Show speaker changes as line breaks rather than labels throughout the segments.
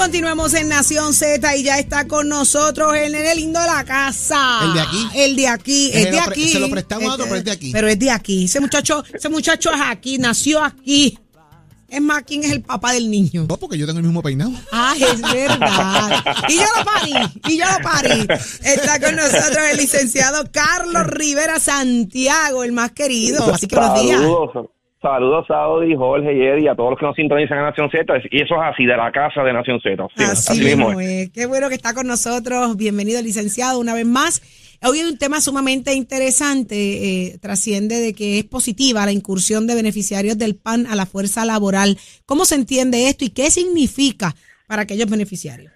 Continuamos en Nación Z y ya está con nosotros el nene lindo de la casa.
¿El de aquí?
El de aquí, es de aquí.
se lo prestamos a otro, pero es de aquí.
Pero es de aquí. Ese muchacho, ese muchacho es aquí, nació aquí. Es más, ¿quién es el papá del niño?
No, porque yo tengo el mismo peinado.
Ah, es verdad. Y yo lo parí, y yo lo parí. Está con nosotros el licenciado Carlos Rivera Santiago, el más querido. Así que buenos días.
Saludos, saludos Saudi, Jorge y Eddie, a todos los que nos sintonizan en Nación Z. Y eso es así, de la casa de Nación Z. Sí,
Así mismo es. Qué bueno que está con nosotros. Bienvenido, licenciado, una vez más. Hoy hay un tema sumamente interesante. eh, trasciende de que es positiva la incursión de beneficiarios del PAN a la fuerza laboral. ¿Cómo se entiende esto y qué significa para aquellos beneficiarios?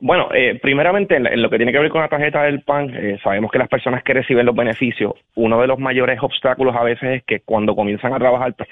Bueno, eh, primeramente, en, lo que tiene que ver con la tarjeta del PAN, eh, sabemos que las personas que reciben los beneficios, uno de los mayores obstáculos a veces es que cuando comienzan a trabajar, pues,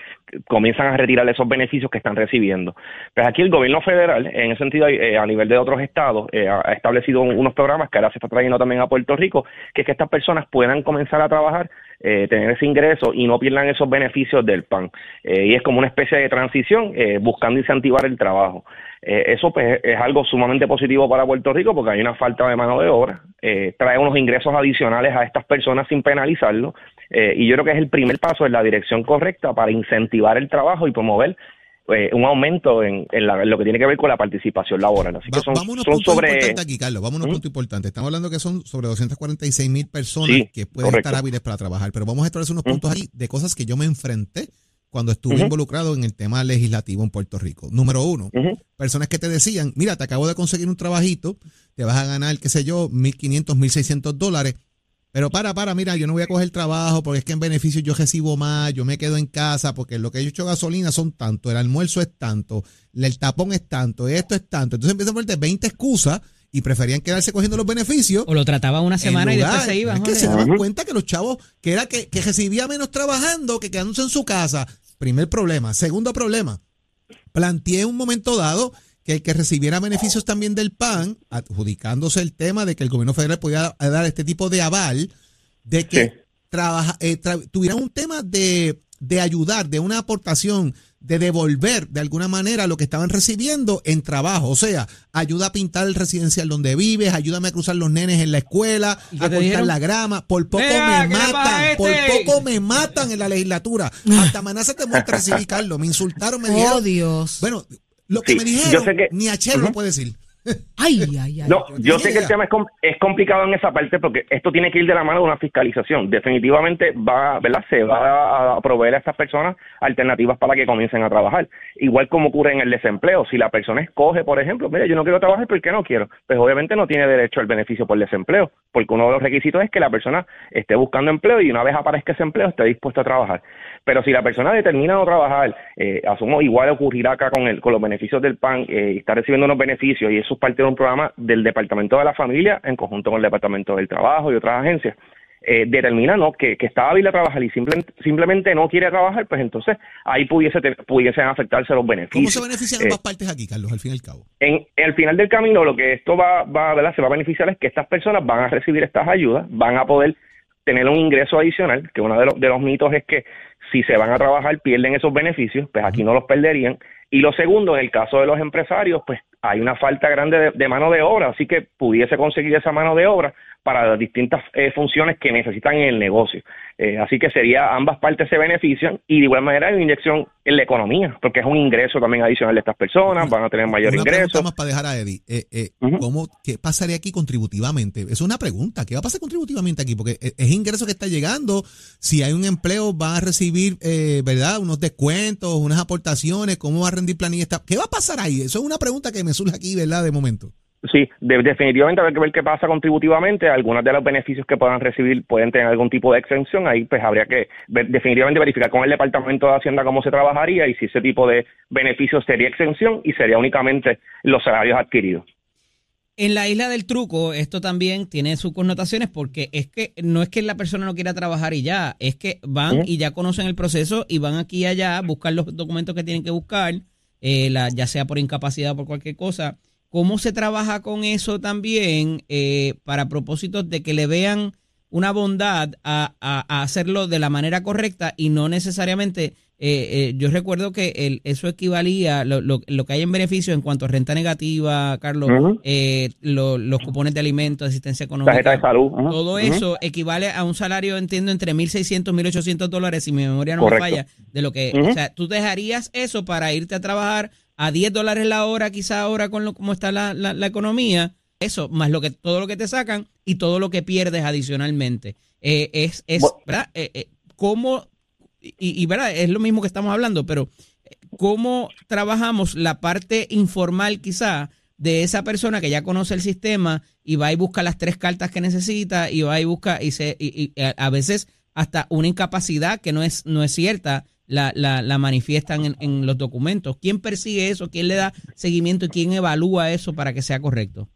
comienzan a retirar esos beneficios que están recibiendo. Pues aquí el gobierno federal, en ese sentido, eh, a nivel de otros estados, eh, ha establecido un- unos programas que ahora se está trayendo también a Puerto Rico, que es que estas personas puedan comenzar a trabajar, eh, tener ese ingreso y no pierdan esos beneficios del PAN. Y es como una especie de transición buscando incentivar el trabajo. Eh, eso pues, es algo sumamente positivo para Puerto Rico porque hay una falta de mano de obra, eh, trae unos ingresos adicionales a estas personas sin penalizarlo eh, y yo creo que es el primer paso en la dirección correcta para incentivar el trabajo y promover eh, un aumento en, en la- en lo que tiene que ver con la participación laboral. Así que
Va-
son,
vamos a unos
son sobre...
aquí, Carlos.
Ujú.
puntos importantes. Estamos hablando que son sobre 246 mil personas
Sí,
que pueden
correcto.
estar hábiles para trabajar. Pero vamos a establecer unos
Ujú.
puntos aquí de cosas que yo me enfrenté cuando estuve involucrado en el tema legislativo en Puerto Rico. Número uno, personas que te decían, mira, te acabo de conseguir un trabajito, te vas a ganar, qué sé yo, 1.500, 1.600 dólares. Pero para, para, mira, yo no voy a coger trabajo porque es que en beneficio yo recibo más, yo me quedo en casa porque lo que yo he hecho gasolina son tanto, el almuerzo es tanto, el tapón es tanto, esto es tanto. Entonces empiezan a ponerte 20 excusas y preferían quedarse cogiendo los beneficios.
O lo trataban una semana y después se iban.
Es que se daban cuenta que los chavos, que era que, que recibía menos trabajando que quedándose en su casa. Primer problema. Segundo problema. Planteé en un momento dado que el que recibiera beneficios también del PAN, adjudicándose el tema de que el gobierno federal podía dar este tipo de aval, de que
Sí.
trabaja, eh, tra- tuvieran un tema de, de ayudar, de una aportación, de devolver de alguna manera lo que estaban recibiendo en trabajo. O sea, ayuda a pintar el residencial donde vives, ayúdame a cruzar los nenes en la escuela,
¿Y
a
te
cortar
dijeron?
la grama. Por poco
Mira,
me
¿qué le pasa
matan,
este?
por poco me matan en la legislatura. Hasta amenazas de muerte recibí, Carlos. Me insultaron, me
Oh,
dijeron.
Dios.
Bueno, lo que
Sí,
me
yo
dijeron,
sé que-
ni a Chelo lo puede decir.
Ay, ay, ay.
No, yo sé que el tema es, com- es complicado en esa parte porque esto tiene que ir de la mano de una fiscalización. Definitivamente va, ¿verdad? Se va a proveer a estas personas alternativas para que comiencen a trabajar. Igual como ocurre en el desempleo. Si la persona escoge, por ejemplo, mira, yo no quiero trabajar porque no quiero, pues obviamente no tiene derecho al beneficio por desempleo, porque uno de los requisitos es que la persona esté buscando empleo y una vez aparezca ese empleo esté dispuesto a trabajar. Pero si la persona determina no trabajar, eh, asumo igual ocurrirá acá con el, con los beneficios del PAN, eh, y está recibiendo unos beneficios y eso es parte de un programa del Departamento de la Familia en conjunto con el Departamento del Trabajo y otras agencias. Eh, determina no que, que está hábil a trabajar y simple- simplemente no quiere trabajar, pues entonces ahí pudiese te- pudiesen afectarse los
¿Cómo
beneficios.
se benefician
Eh,
ambas partes aquí, Carlos, al fin y al cabo?
en, en el final del camino lo que esto va, va ¿verdad? se va a beneficiar es que estas personas van a recibir estas ayudas, van a poder tener un ingreso adicional, que uno de los, de los mitos es que si se van a trabajar pierden esos beneficios, pues aquí no los perderían. Y lo segundo, en el caso de los empresarios, pues hay una falta grande de, de mano de obra, así que pudiese conseguir esa mano de obra para las distintas eh, funciones que necesitan en el negocio. Eh, así que sería ambas partes se benefician y de igual manera hay una inyección en la economía, porque es un ingreso también adicional de estas personas, van a tener mayor
una
ingreso.
más para dejar a Eddie. Eh, eh,
Ujú.
¿cómo, ¿Qué pasaría aquí contributivamente? Es una pregunta. ¿Qué va a pasar contributivamente aquí? Porque es, es ingreso que está llegando. Si hay un empleo, va a recibir, eh, ¿verdad? Unos descuentos, unas aportaciones. ¿Cómo va a rendir planilla? ¿Qué va a pasar ahí? Eso es una pregunta que me surge aquí, ¿verdad? De momento.
Sí, de- definitivamente habrá que ver qué pasa contributivamente. Algunos de los beneficios que puedan recibir pueden tener algún tipo de exención. Ahí pues habría que ver- definitivamente verificar con el Departamento de Hacienda cómo se trabajaría y si ese tipo de beneficios sería exención y sería únicamente los salarios adquiridos.
En la isla del truco, esto también tiene sus connotaciones porque es que no es que la persona no quiera trabajar y ya, es que van y ya conocen el proceso y van aquí y allá a buscar los documentos que tienen que buscar, eh, la, ya sea por incapacidad o por cualquier cosa. ¿Cómo se trabaja con eso también eh, para propósitos de que le vean una bondad a, a- a hacerlo de la manera correcta y no necesariamente eh, eh, yo recuerdo que el, eso equivalía, lo, lo, lo, que hay en beneficio en cuanto a renta negativa, Carlos, eh, los cupones de alimentos, asistencia económica,
tarjeta de salud,
todo eso equivale a un salario, entiendo, entre 1.600 y 1.800 dólares, si mi memoria no me falla, de lo que, o sea, tú dejarías eso para irte a trabajar a 10 dólares la hora, quizá ahora con lo como está la, la, economía, eso, más lo que todo lo que te sacan y todo lo que pierdes adicionalmente. es, es ¿verdad? ¿Cómo y, ¿verdad? es lo mismo que estamos hablando, pero ¿cómo trabajamos la parte informal quizá de esa persona que ya conoce el sistema y va y busca las tres cartas que necesita y va y busca y, se, y, a veces hasta una incapacidad que no es, no es cierta la, la, la manifiestan en, en los documentos. ¿Quién persigue eso? ¿Quién le da seguimiento y quién evalúa eso para que sea correcto?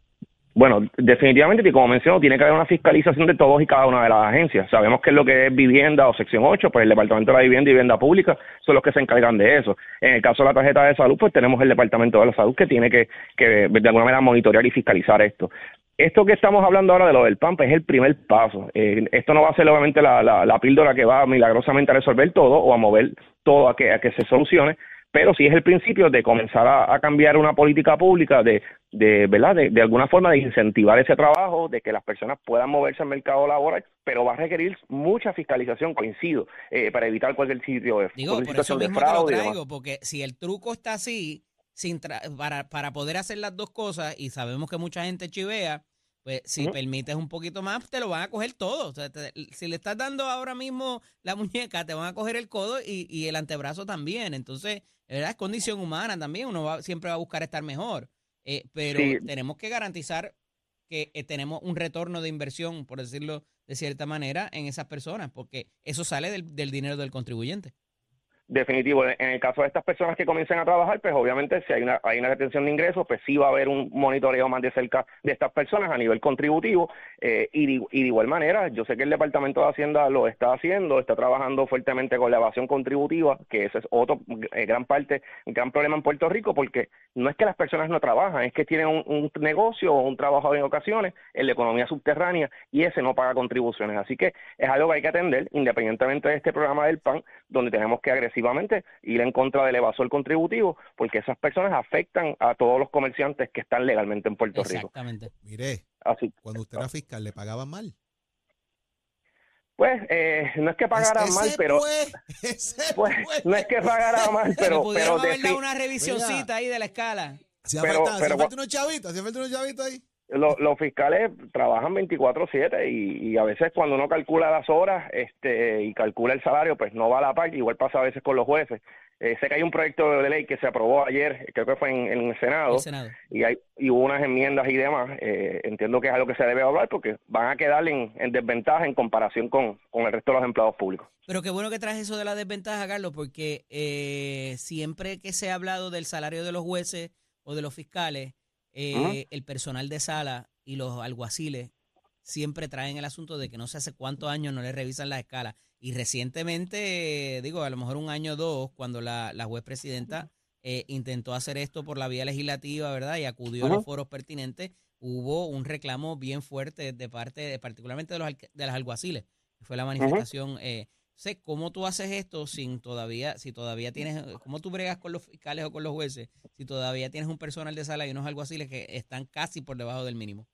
Bueno, definitivamente, y como menciono, tiene que haber una fiscalización de todos y cada una de las agencias. Sabemos que lo que es vivienda o sección 8, pues el Departamento de la Vivienda y Vivienda Pública son los que se encargan de eso. En el caso de la tarjeta de salud, pues tenemos el Departamento de la Salud que tiene que, que de alguna manera monitorear y fiscalizar esto. Esto que estamos hablando ahora de lo del PAMP pues, es el primer paso. Eh, esto no va a ser obviamente la, la, la, píldora que va milagrosamente a resolver todo o a mover todo a que, a que se solucione, pero sí es el principio de comenzar a, cambiar una política pública de, de verdad de, de, alguna forma de incentivar ese trabajo de que las personas puedan moverse al mercado laboral pero va a requerir mucha fiscalización coincido eh, para evitar cualquier sitio de
digo por eso mismo te lo traigo porque si el truco está así sin para, para poder hacer las dos cosas y sabemos que mucha gente chivea pues si permites un poquito más, te lo van a coger todo. O sea, si le estás dando ahora mismo la muñeca, te van a coger el codo y, y el antebrazo también. Entonces, ¿verdad? Es condición humana también, uno va, siempre va a buscar estar mejor, eh, pero tenemos que garantizar que eh, tenemos un retorno de inversión, por decirlo de cierta manera, en esas personas, porque eso sale del, del dinero del contribuyente.
Definitivo. En el caso de estas personas que comiencen a trabajar, pues obviamente si hay una, retención de ingresos, pues sí va a haber un monitoreo más de cerca de estas personas a nivel contributivo. Eh, y, de, igual manera, yo sé que el Departamento de Hacienda lo está haciendo, está trabajando fuertemente con la evasión contributiva, que ese es otro eh, gran parte, gran problema en Puerto Rico, porque no es que las personas no trabajan, es que tienen un, un negocio o un trabajo en ocasiones en la economía subterránea y ese no paga contribuciones. Así que es algo que hay que atender, independientemente de este programa del PAN, donde tenemos que agresivamente ir en contra del evasor contributivo, porque esas personas afectan a todos los comerciantes que están legalmente en Puerto Rico.
Exactamente.
Mire, Así. cuando usted era fiscal, ¿le pagaban mal?
Pues eh, no es que pagara mal, pero pues, no es que pagara mal, pero pero
haber dado una revisioncita ahí de la escala.
Pero, falta, pero, falta unos chavitos, si falta unos chavitos ahí
los fiscales trabajan 24/7 y, y, a veces cuando uno calcula las horas este y calcula el salario, pues no va a la par, igual pasa a veces con los jueces. Eh, sé que hay un proyecto de ley que se aprobó ayer, creo que fue en, el, Senado, y hay y hubo unas enmiendas y demás. Eh, entiendo que es algo que se debe hablar porque van a quedar en, desventaja en comparación con, con, el resto de los empleados públicos.
Pero qué bueno que traes eso de la desventaja, Carlos, porque eh, siempre que se ha hablado del salario de los jueces o de los fiscales, eh, el personal de sala y los alguaciles siempre traen el asunto de que no sé hace cuántos años no le revisan las escalas. Y recientemente, digo, a lo mejor un año o dos, cuando la, juez presidenta eh, intentó hacer esto por la vía legislativa, ¿verdad? Y acudió a los foros pertinentes, hubo un reclamo bien fuerte de parte, de, particularmente de los de las alguaciles. Fue la manifestación. Eh, sé cómo tú haces esto sin todavía, si todavía tienes, cómo tú bregas con los fiscales o con los jueces, si todavía tienes un personal de sala y unos alguaciles que están casi por debajo del mínimo.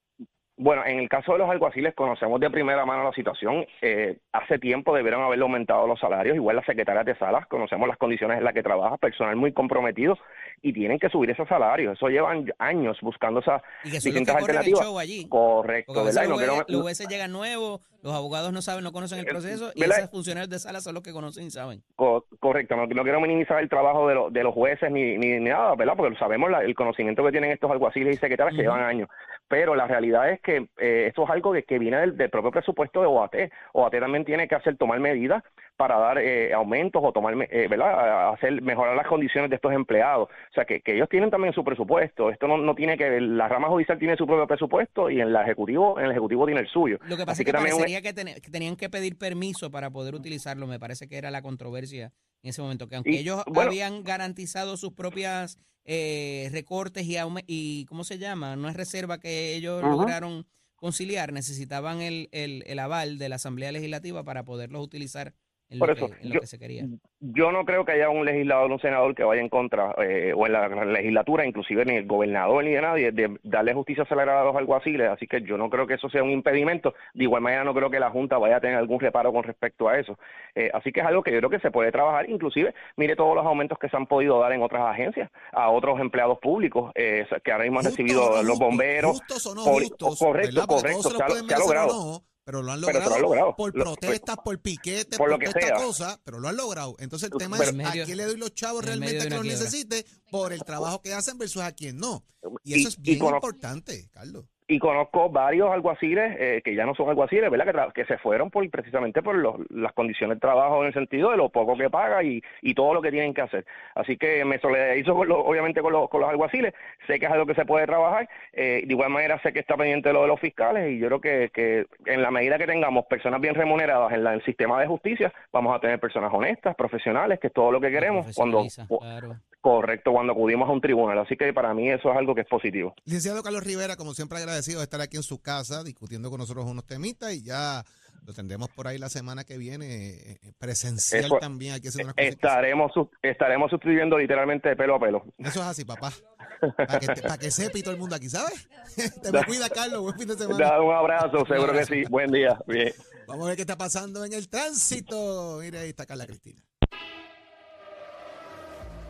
Bueno, en el caso de los alguaciles conocemos de primera mano la situación. Eh, hace tiempo debieron haberle aumentado los salarios, igual las secretarias de salas, conocemos las condiciones en las que trabaja, personal muy comprometido y tienen que subir esos salarios. Eso llevan años buscando esas distintas alternativas.
allí.
Correcto, ¿verdad?
Los jueces llegan nuevos, los abogados no saben, no conocen el eh, proceso y esos funcionarios de sala son los que conocen y saben.
correcto, no, quiero minimizar el trabajo de, de los jueces ni, ni, nada, ¿verdad? Porque sabemos el conocimiento que tienen estos alguaciles y secretarias que llevan años pero la realidad es que eh, esto es algo que, viene del, propio presupuesto de OAT. OAT también tiene que hacer tomar medidas para dar eh, aumentos o tomar, eh, ¿verdad? hacer mejorar las condiciones de estos empleados. O sea, que, ellos tienen también su presupuesto. Esto no, no tiene que ver, la rama judicial tiene su propio presupuesto y en la ejecutivo, en el ejecutivo tiene el suyo.
Lo que pasa es que, parecería que, tenían que pedir permiso para poder utilizarlo. Me parece que era la controversia en ese momento, que aunque ellos habían garantizado sus propias eh, recortes y, y, ¿cómo se llama? No es reserva que ellos lograron conciliar, necesitaban el, el, el, aval de la Asamblea Legislativa para poderlos utilizar en
Por
lo,
eso,
que, en lo
yo-
que se quería.
Yo no creo que haya un legislador, un senador que vaya en contra, eh, o en la, legislatura, inclusive ni el gobernador ni de nadie, de darle justicia acelerada a los alguaciles. Así que yo no creo que eso sea un impedimento. De igual manera, no creo que la Junta vaya a tener algún reparo con respecto a eso. Eh, así que es algo que yo creo que se puede trabajar. Inclusive, mire todos los aumentos que se han podido dar en otras agencias, a otros empleados públicos eh, que ahora mismo han
Justos
recibido
o no
los bomberos.
Justos o no justos,
correcto, correcto,
se
se ha-
lo pueden
se ha
merecer o
logrado.
no, pero lo han
Pero
logrado,
lo han logrado.
por
Lo-
protestas, por piquetes,
por
por,
lo que
toda esta
sea.
cosa, pero lo han logrado. Entonces el tema
Pero-
es a quién le doy los chavos realmente que los necesite por el trabajo que hacen versus a quien no. Y
Y-
eso es
y
bien importante, Carlos.
Y conozco varios alguaciles eh, que ya no son alguaciles, ¿verdad? Que, se fueron por precisamente por los- las condiciones de trabajo en el sentido de lo poco que paga y, y todo lo que tienen que hacer. Así que me solidarizo con lo- obviamente con, los con los alguaciles, sé que es algo que se puede trabajar, eh, de igual manera sé que está pendiente de lo de los fiscales y yo creo que, que en la medida que tengamos personas bien remuneradas en, la- en el sistema de justicia, vamos a tener personas honestas, profesionales, que es todo lo que queremos cuando...
Claro.
Correcto, cuando acudimos a un tribunal. Así que para mí eso es algo que es positivo.
Licenciado Carlos Rivera, como siempre agradecido de estar aquí en su casa discutiendo con nosotros unos temitas y ya lo tendremos por ahí la semana que viene eh, eh, presencial
Eso-
también aquí haciendo unas cositas.
Estaremos, estaremos sustituyendo literalmente de pelo a pelo.
Eso es así, papá. Para que, pa' que sepa y todo el mundo aquí, ¿sabes? Te me cuida, Carlos. Buen fin de semana.
Da un abrazo, seguro que sí. Buen día. Bien.
Vamos a ver qué está pasando en el tránsito. Mire, ahí está Carla Cristina.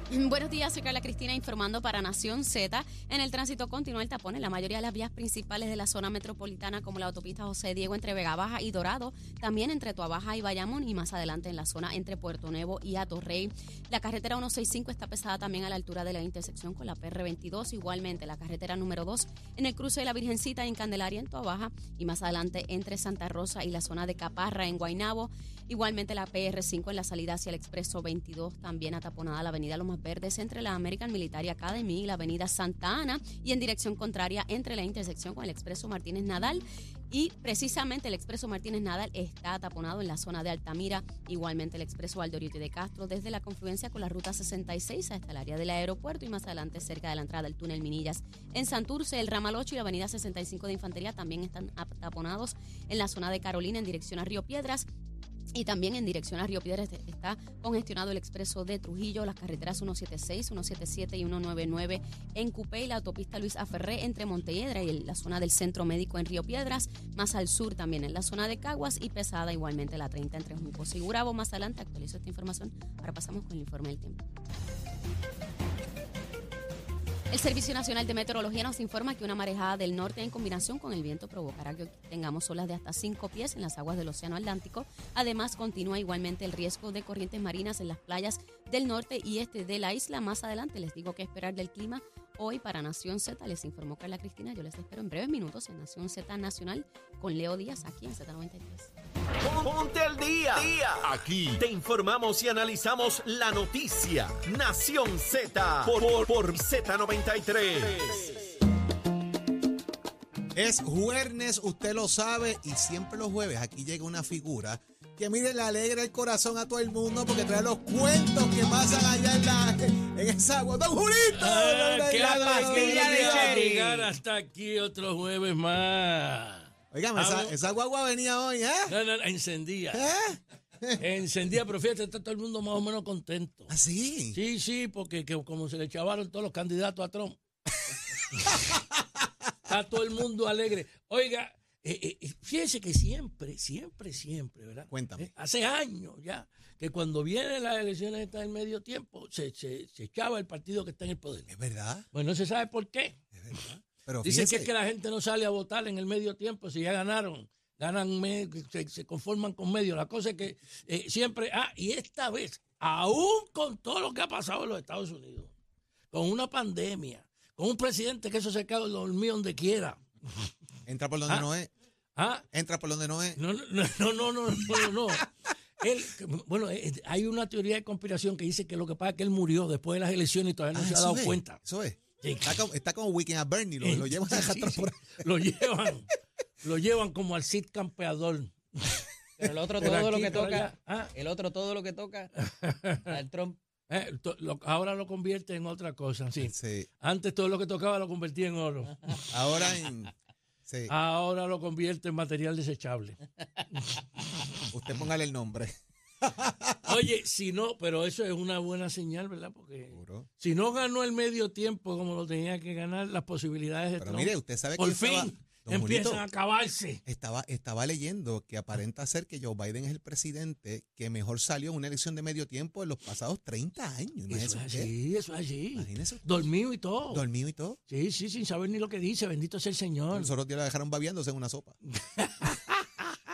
Buenos días, soy Carla Cristina informando para Nación Z. En el tránsito continúa el tapón en la mayoría de las vías principales de la zona metropolitana, como la autopista José Diego entre Vega Baja y Dorado, también entre Tuabaja y Bayamón y más adelante en la zona entre Puerto Nuevo y Atorrey. La carretera 165 está pesada también a la altura de la intersección con la PR22, igualmente la carretera número 2 en el cruce de la Virgencita en Candelaria en Tuabaja y más adelante entre Santa Rosa y la zona de Caparra en Guaynabo. Igualmente la PR5 en la salida hacia el Expreso 22, también ataponada la avenida Verdes entre la American Military Academy y la avenida Santa Ana y en dirección contraria entre la intersección con el Expreso Martínez Nadal. Y precisamente el Expreso Martínez Nadal está ataponado en la zona de Altamira, igualmente el Expreso Valdoriotti de Castro desde la confluencia con la ruta 66 hasta el área del aeropuerto y más adelante cerca de la entrada del túnel Minillas. En Santurce, el ramal 8 y la avenida 65 de Infantería también están ataponados en la zona de Carolina en dirección a Río Piedras y también en dirección a Río Piedras está congestionado el expreso de Trujillo, las carreteras 176, 177 y 199 en Cupé y la autopista Luis Aferré entre Montelledra y la zona del Centro Médico en Río Piedras, más al sur también en la zona de Caguas y pesada igualmente la 30 entre Juncos y Gurabo. Más adelante actualizo esta información. Ahora pasamos con el informe del tiempo. El Servicio Nacional de Meteorología nos informa que una marejada del norte en combinación con el viento provocará que tengamos olas de hasta 5 pies en las aguas del Océano Atlántico. Además, continúa igualmente el riesgo de corrientes marinas en las playas del norte y este de la isla. Más adelante les digo qué esperar del clima. Hoy para Nación Z les informó Carla Cristina. Yo les espero en breves minutos en Nación Z Nacional con Leo Díaz aquí en Z93.
Ponte al día. Aquí te informamos y analizamos la noticia. Nación Z por, por, por Z93.
Es jueves, usted lo sabe, y siempre los jueves aquí llega una figura que mire, le alegra el corazón a todo el mundo porque trae los cuentos que pasan allá en, la, en esa agua. ¡Don Julito!
Ah, qué
La
alegría
de Cherry.
llegar hasta aquí otro jueves más.
Oigan, esa, esa guagua venía hoy, ¿eh?
No, no, encendía.
¿Eh?
Encendía, pero fíjate, está todo el mundo más o menos contento.
¿Así?
Sí, sí, porque que como se le chavaron todos los candidatos a Trump. está todo el mundo alegre. Oiga, eh, eh, eh, fíjese que siempre, siempre, siempre, ¿verdad?
Cuéntame.
Eh, hace años ya, que cuando vienen las elecciones está en medio tiempo, se, se, se echaba el partido que está en el poder.
Es verdad,
Pues no se sabe por qué.
es verdad. Pero
Dicen que es que la gente no sale a votar en el medio tiempo si ya ganaron. Ganan, se, se conforman con medio. La cosa es que eh, siempre. Ah, y esta vez, aún con todo lo que ha pasado en los Estados Unidos, con una pandemia, con un presidente que eso se cae dormido donde quiera.
entra por donde
Ah.
no es.
Ah,
Entra por donde no es.
no, no, no, no, no, no, no. no. Él, bueno, eh, hay una teoría de conspiración que dice que lo que pasa es que él murió después de las elecciones y todavía no
Ah,
se ha dado
es,
cuenta.
Eso es. Está como, está como Weekend at Bernie, lo, lo llevan a
sí, sí. Lo llevan, lo llevan como al Cid campeador.
Pero el otro
Pero
todo lo que toca,
ah.
el otro todo lo que toca, al Trump.
Eh, to- lo- ahora lo convierte en otra cosa, sí.
Sí.
Antes todo lo que tocaba lo convertía en oro.
Ahora en. Sí.
Ahora lo convierte en material desechable.
Usted póngale el nombre.
Oye, si no, pero eso es una buena señal, ¿verdad? Porque
Seguro.
si no ganó el medio tiempo como lo tenía que ganar, las posibilidades de
Pero
Trump,
mire, usted sabe que
por fin empiezan
Julito,
a acabarse.
Estaba, estaba leyendo que aparenta ser que Joe Biden es el presidente que mejor salió en una elección de medio tiempo en los pasados 30 años.
Eso es así, eso es así.
Imagínese.
Dormido y todo.
Dormido y todo.
Sí, sí, sin saber ni lo que dice. Bendito sea el Señor.
Los otros días la dejaron babeándose en una sopa.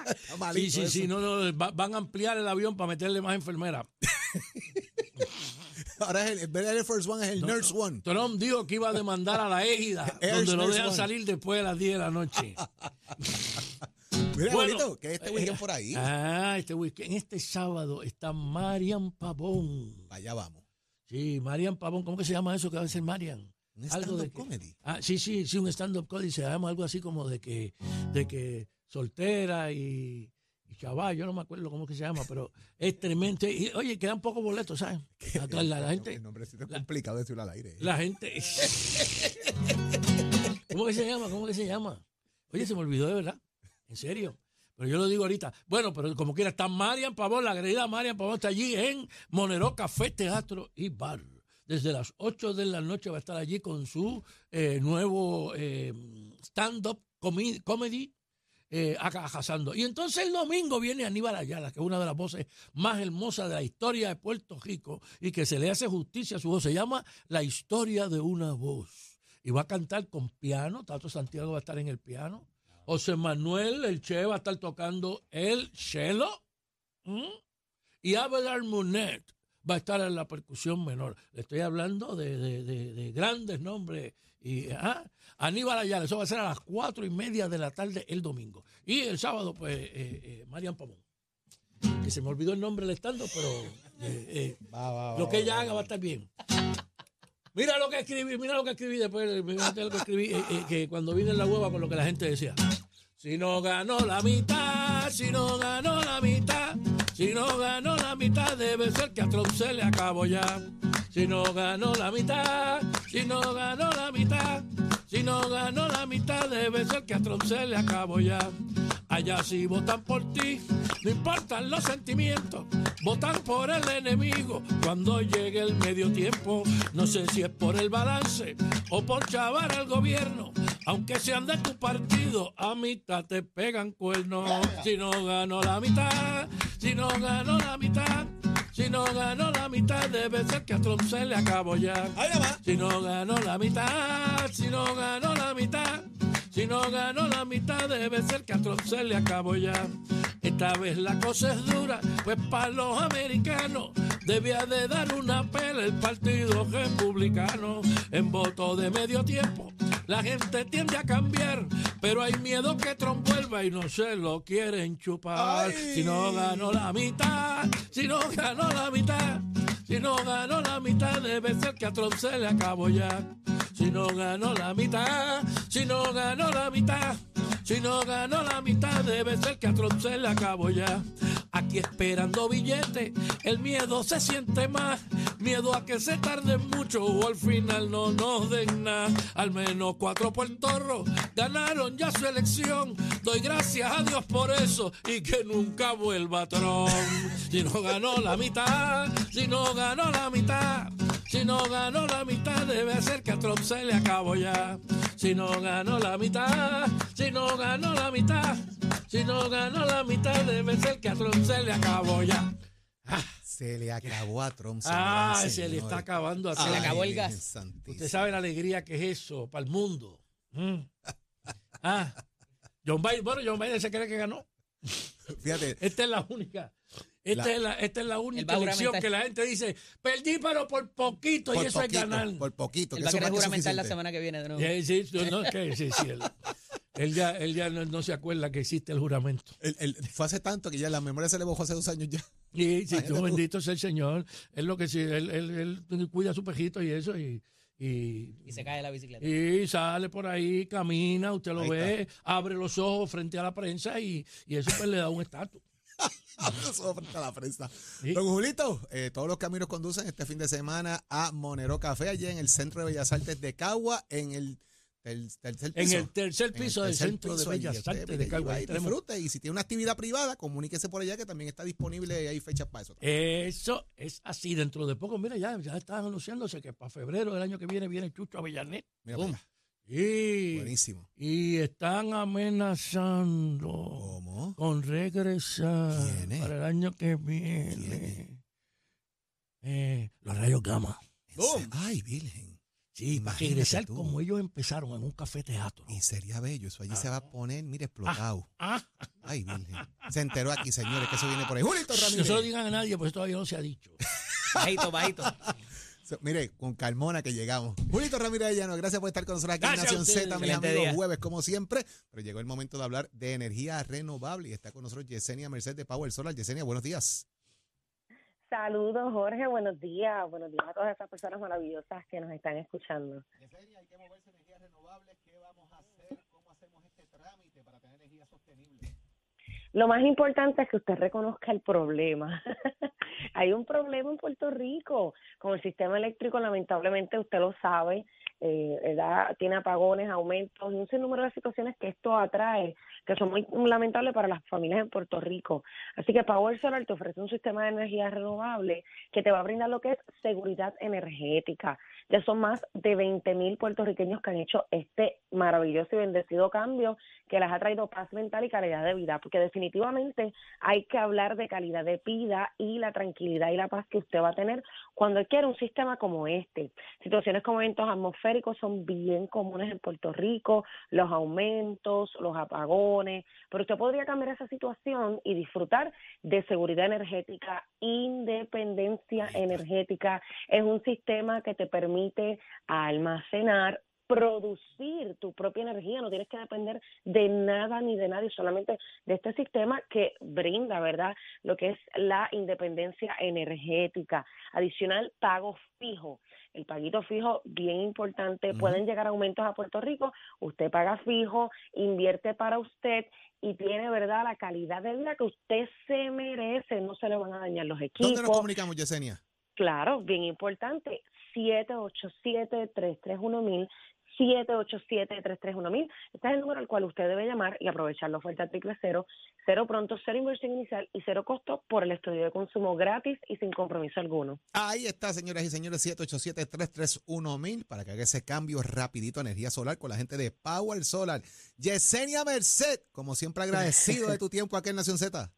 Está
Sí,
malito
sí, sí,
eso.
no, no, va- van a ampliar el avión para meterle más enfermeras.
Ahora es el, en vez de Air Force One es el Nurse One.
Trump dijo que iba a demandar a la égida,
Air
donde lo dejan
One.
salir después de las 10 de la noche.
Mira,
Bueno,
bonito, que este weekend por ahí.
Ah, este weekend. Este sábado está Marian Pavón.
Allá vamos.
Sí, Marian Pavón. ¿Cómo que se llama eso que va a ser Marian?
Un
Algo de
stand-up
que-
comedy.
Ah, sí, sí, sí, un stand-up comedy. Se llama algo así como de que, de que soltera y, y chaval, yo no me acuerdo cómo que se llama, pero es tremendo. Y, oye, quedan pocos boletos, ¿sabes? La, la- la gente,
El nombrecito es complicado decirlo al aire.
la gente. ¿Cómo que se llama? ¿Cómo que se llama? Oye, se me olvidó de verdad. En serio. Pero yo lo digo ahorita. Bueno, pero como quiera, está Marian Pavón, la agredida Marian Pavón está allí en Monero Café, Teatro y Bar. Desde las 8 de la noche va a estar allí con su eh, nuevo eh, stand-up comedy eh. Y entonces el domingo viene Aníbal Ayala, que es una de las voces más hermosas de la historia de Puerto Rico y que se le hace justicia a su voz. Se llama La historia de una voz. Y va a cantar con piano. Tato Santiago va a estar en el piano. José Manuel, el Che, va a estar tocando el cello. ¿Mm? Y Abelard Munet va a estar en la percusión menor. Le estoy hablando de, de- de- de grandes nombres. Y, ah, Aníbal Ayala, eso va a ser a las cuatro y media de la tarde el domingo. Y el sábado, pues, eh, eh, Marian Pamón. Que se me olvidó el nombre del estando, pero eh,
Va, va, va,
lo que ella
va,
haga
va.
a estar bien. Mira lo que escribí, mira lo que escribí después, mira lo que escribí, que cuando vine en la hueva con lo que la gente decía. Si no ganó la mitad, si no ganó la mitad, si no ganó debe ser que a Trump se le acabó ya. Si no ganó la mitad, si no ganó la mitad, si no ganó la mitad, debe ser que a Trump se le acabó ya. Allá sí votan por ti, no importan los sentimientos, votan por el enemigo cuando llegue el medio tiempo. No sé si es por el balance o por chavar al gobierno, aunque sean de tu partido, a mitad te pegan cuernos. Si no ganó la mitad, si no ganó la mitad. Si no ganó la mitad, debe ser que a Trump se le acabó ya. Si no ganó la mitad, si no ganó la mitad, si no ganó la mitad, debe ser que a Trump se le acabó ya. Esta vez la cosa es dura, pues para los americanos debía de dar una pela el Partido Republicano en voto de medio tiempo. La gente tiende a cambiar, pero hay miedo que Trump vuelva y no se lo quieren chupar.
Ay.
Si no ganó la mitad, si no ganó la mitad, si no ganó la mitad, debe ser que a Trump se le acabó ya. Si no ganó la mitad, si no ganó la mitad, si no ganó la mitad, debe ser que a Trump se le acabó ya. Aquí esperando billetes, el miedo se siente más. Miedo a que se tarde mucho o al final no nos den nada. Al menos cuatro puertorros ganaron ya su elección. Doy gracias a Dios por eso y que nunca vuelva Trump. Si no ganó la mitad, si no ganó la mitad. Si no ganó la mitad, debe ser que a Trump se le acabó ya. Si no ganó la mitad, si no ganó la mitad, si no ganó la mitad, debe ser que a Trump se le acabó ya.
Se le acabó a Trump.
Ah, se le está acabando a
Se le
Trump.
acabó el gas.
Usted sabe la alegría que es eso para el mundo. Mm. Ah, John Biden, bueno, John Biden se cree que ganó.
Fíjate,
Esta es la única. Esta,
La-
es, la, esta es la única elección que la gente dice, perdí pero por poquito
por
y eso
poquito,
es ganar.
por poquito.
Él
que
va a querer juramentar la semana que viene de nuevo.
Sí, sí, no, que- sí, sí, él, él ya, él ya no, no se acuerda que existe el juramento.
El- el- fue hace tanto que ya la memoria se le bajó hace dos años ya.
Y sí,
Imagínate
tú, bendito sea el Señor. Es lo que sí, él, él, él cuida a su pejito y eso, y, y,
Y se cae de la bicicleta.
y sale por ahí, camina, usted lo
Ahí
ve, abre los ojos frente a la prensa y, y eso pues le da un estatus.
Eso frente a la prensa.
Sí.
Don Julito, eh, todos los caminos conducen este fin de semana a Monero Café, allí en el Centro de Bellas Artes de Cagua, en el Tercer
En el tercer piso del
tercer
Centro de
piso,
Bellas Artes de tenemos-
disfrute, y si tiene una actividad privada, comuníquese por allá que también está disponible y hay fechas para eso.
Eso es así. Dentro de poco, mira, ya, ya están anunciándose que para febrero del año que viene viene Chucho Avellanet.
Mira.
Y,
Buenísimo.
y están amenazando
¿Cómo?
con regresar para el año que viene. Eh, los rayos gamma.
Ay, Virgen.
Sí, para regresar
tú.
como ellos empezaron en un café teatro.
Y sería bello. Eso allí se va a poner, mire, explotado.
Ah,
Ay, Virgen. Se enteró aquí, señores, que eso viene por ahí. Julito
no
Ramírez.
se lo digan a nadie, pues todavía no se ha dicho.
Bajito, bajito.
So, Mire, con Carmona que llegamos. Julito Ramírez Llano, gracias por estar con nosotros aquí en
Gracias
Nación. Z, mis amigos,
día.
jueves como siempre. Pero llegó el momento de hablar de energía renovable y está con nosotros Yesenia Merced de Power Solar. Yesenia, buenos días.
Saludos, Jorge. Buenos días. Buenos días a todas esas personas maravillosas que nos están escuchando.
Yesenia, hay que moverse energías renovables. ¿Qué vamos a hacer? ¿Cómo hacemos este trámite para tener energía sostenible?
Lo más importante es que usted reconozca el problema. Hay un problema en Puerto Rico con el sistema eléctrico, lamentablemente usted lo sabe, eh, ¿verdad? tiene apagones, aumentos y un sinnúmero de situaciones que esto atrae, que son muy lamentables para las familias en Puerto Rico. Así que Power Solar te ofrece un sistema de energía renovable que te va a brindar lo que es seguridad energética. Ya son más de 20 mil puertorriqueños que han hecho este maravilloso y bendecido cambio que les ha traído paz mental y calidad de vida, porque definitivamente hay que hablar de calidad de vida y la tranquilidad y la paz que usted va a tener cuando quiere un sistema como este. Situaciones como eventos atmosféricos son bien comunes en Puerto Rico, los aumentos, los apagones, pero usted podría cambiar esa situación y disfrutar de seguridad energética, independencia energética. Es un sistema que te permite almacenar producir tu propia energía, no tienes que depender de nada ni de nadie, solamente de este sistema que brinda, ¿verdad? Lo que es la independencia energética. Adicional, pago fijo. El paguito fijo, bien importante, pueden llegar aumentos a Puerto Rico, usted paga fijo, invierte para usted y tiene, ¿verdad?, la calidad de vida que usted se merece, no se le van a dañar los equipos.
¿Dónde nos comunicamos, Yesenia?
Claro, bien importante. 787-331-1000, 787-331-1000. Este es el número al cual usted debe llamar y aprovechar la oferta triple cero, cero pronto, cero inversión inicial y cero costo por el estudio de consumo gratis y sin compromiso alguno.
Ahí está, señoras y señores, 787-331-1000 para que haga ese cambio rapidito a energía solar con la gente de Power Solar. Yesenia Merced, como siempre agradecido de tu tiempo aquí en Nación Z.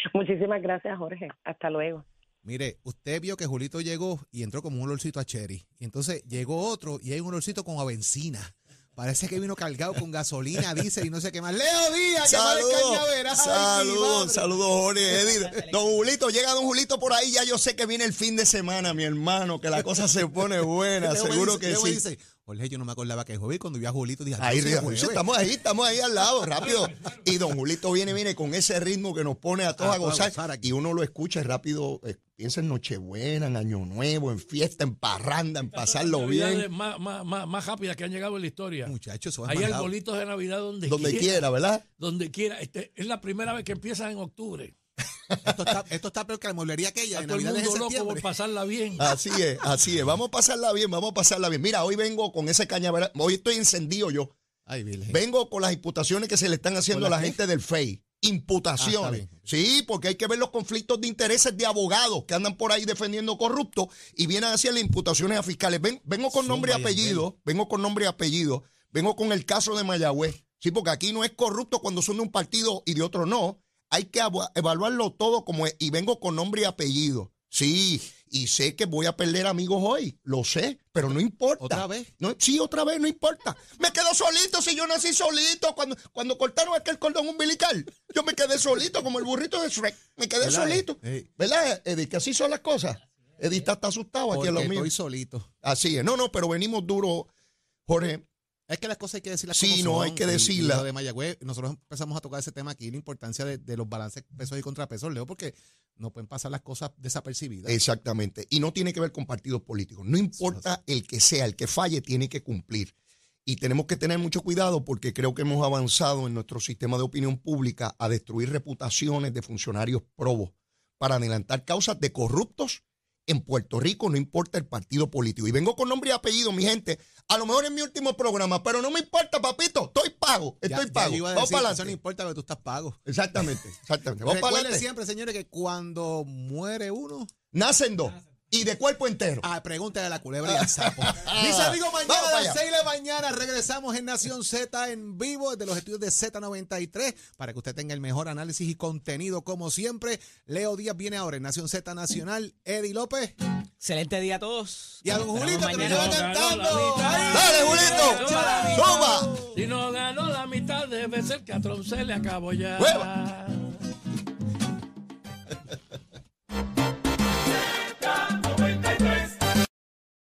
Muchísimas gracias, Jorge. Hasta luego.
Mire, usted vio que Julito llegó y entró como un olorcito a cherry. Y entonces llegó otro y hay un olorcito como a benzina. Parece que vino cargado con gasolina, diésel y no sé qué más. Leo Díaz, que va de
Saludos,
cañaveral.
Saludos, saludos, Jorge. Don Julito, llega Don Julito por ahí, ya yo sé que viene el fin de semana, mi hermano, que la cosa se pone buena, seguro que
Leo
sí.
dice, Jorge, yo no me acordaba que es jueves. Cuando vi a Julito dije,
Ahí,
"Dios, sí, jueves".
estamos ahí, estamos ahí al lado, rápido. Y don Julito viene, viene con ese ritmo que nos pone a todos
A
a
todos a
gozar.
gozar aquí.
Y uno lo escucha rápido, eh, piensa en Nochebuena, en Año Nuevo, en fiesta, en parranda, en pasarlo bien,
Más, más, más, más rápidas que han llegado en la historia.
Muchachos, eso es
Hay arbolitos de Navidad donde,
donde quiera, ¿verdad?
Donde quiera. Este, es la primera vez que empiezan en octubre.
Esto está, esto está peor que la mueblería aquella. De
todo el mundo loco por pasarla bien.
Así es, así es. Vamos a pasarla bien, vamos a pasarla bien. Mira, hoy vengo con ese cañaveral. Hoy estoy encendido yo.
Ay.
Vengo con las imputaciones que se le están haciendo a
¿Con
la gente del FEI. Imputaciones.
Ah,
sí, porque hay que ver los conflictos de intereses de abogados que andan por ahí defendiendo corruptos y vienen a hacer las imputaciones a fiscales. Ven- vengo con nombre y
y
apellido, vengo con nombre y apellido, vengo con el caso de Mayagüez. Sí, porque aquí no es corrupto cuando son de un partido y de otro no. Hay que evaluarlo todo como es. Y vengo con nombre y apellido. Sí, y sé que voy a perder amigos hoy, lo sé, pero no importa.
¿Otra vez?
No, sí, otra vez, no importa. Me quedo solito si yo nací solito. Cuando, cuando cortaron aquel cordón umbilical, yo me quedé solito como el burrito de Shrek. Me quedé
¿Verdad?
solito. ¿Verdad, Eddie? Que así son las cosas. Eddie está, asustado aquí en
Porque
lo mío.
estoy solito.
Así es. No, no, pero venimos duro, Jorge.
Es que las cosas hay que decirlas
Sí,
como
no,
son.
hay que
Y- y
decirlas.
lo de Mayagüez, nosotros empezamos a tocar ese tema aquí, la importancia de, de los balances pesos y contrapesos, Leo, porque no pueden pasar las cosas desapercibidas.
Exactamente. Y no tiene que ver con partidos políticos. No importa el que sea, el que falle tiene que cumplir. Y tenemos que tener mucho cuidado porque creo que hemos avanzado en nuestro sistema de opinión pública a destruir reputaciones de funcionarios probos para adelantar causas de corruptos en Puerto Rico, no importa el partido político. Y vengo con nombre y apellido, mi gente, A lo mejor es mi último programa, pero no me importa, papito. Estoy pago.
Ya-
Estoy
ya
pago.
yo iba a
Vamos
decir,
para
Eso no
adelante.
importa que tú estás pago.
Exactamente, exactamente. Vamos para adelante.
siempre, señores, que cuando muere uno,
Nacen dos. Y de cuerpo entero.
ah, pregúntale a la culebra y al sapo. Mis amigos, mañana a las
allá.
6 de la mañana regresamos en Nación Z en vivo desde los estudios de Z93 para que usted tenga el mejor análisis y contenido como siempre. Leo Díaz viene ahora en Nación Z Nacional. Eddie López
Excelente día a todos.
y a don
Nos
Julito que me
mañana.
lleva
No, ganó la
cantando.
Dale, Julito. Suma.
Si no ganó la mitad, debe ser que a Trump se le acabó ya.
Hueva.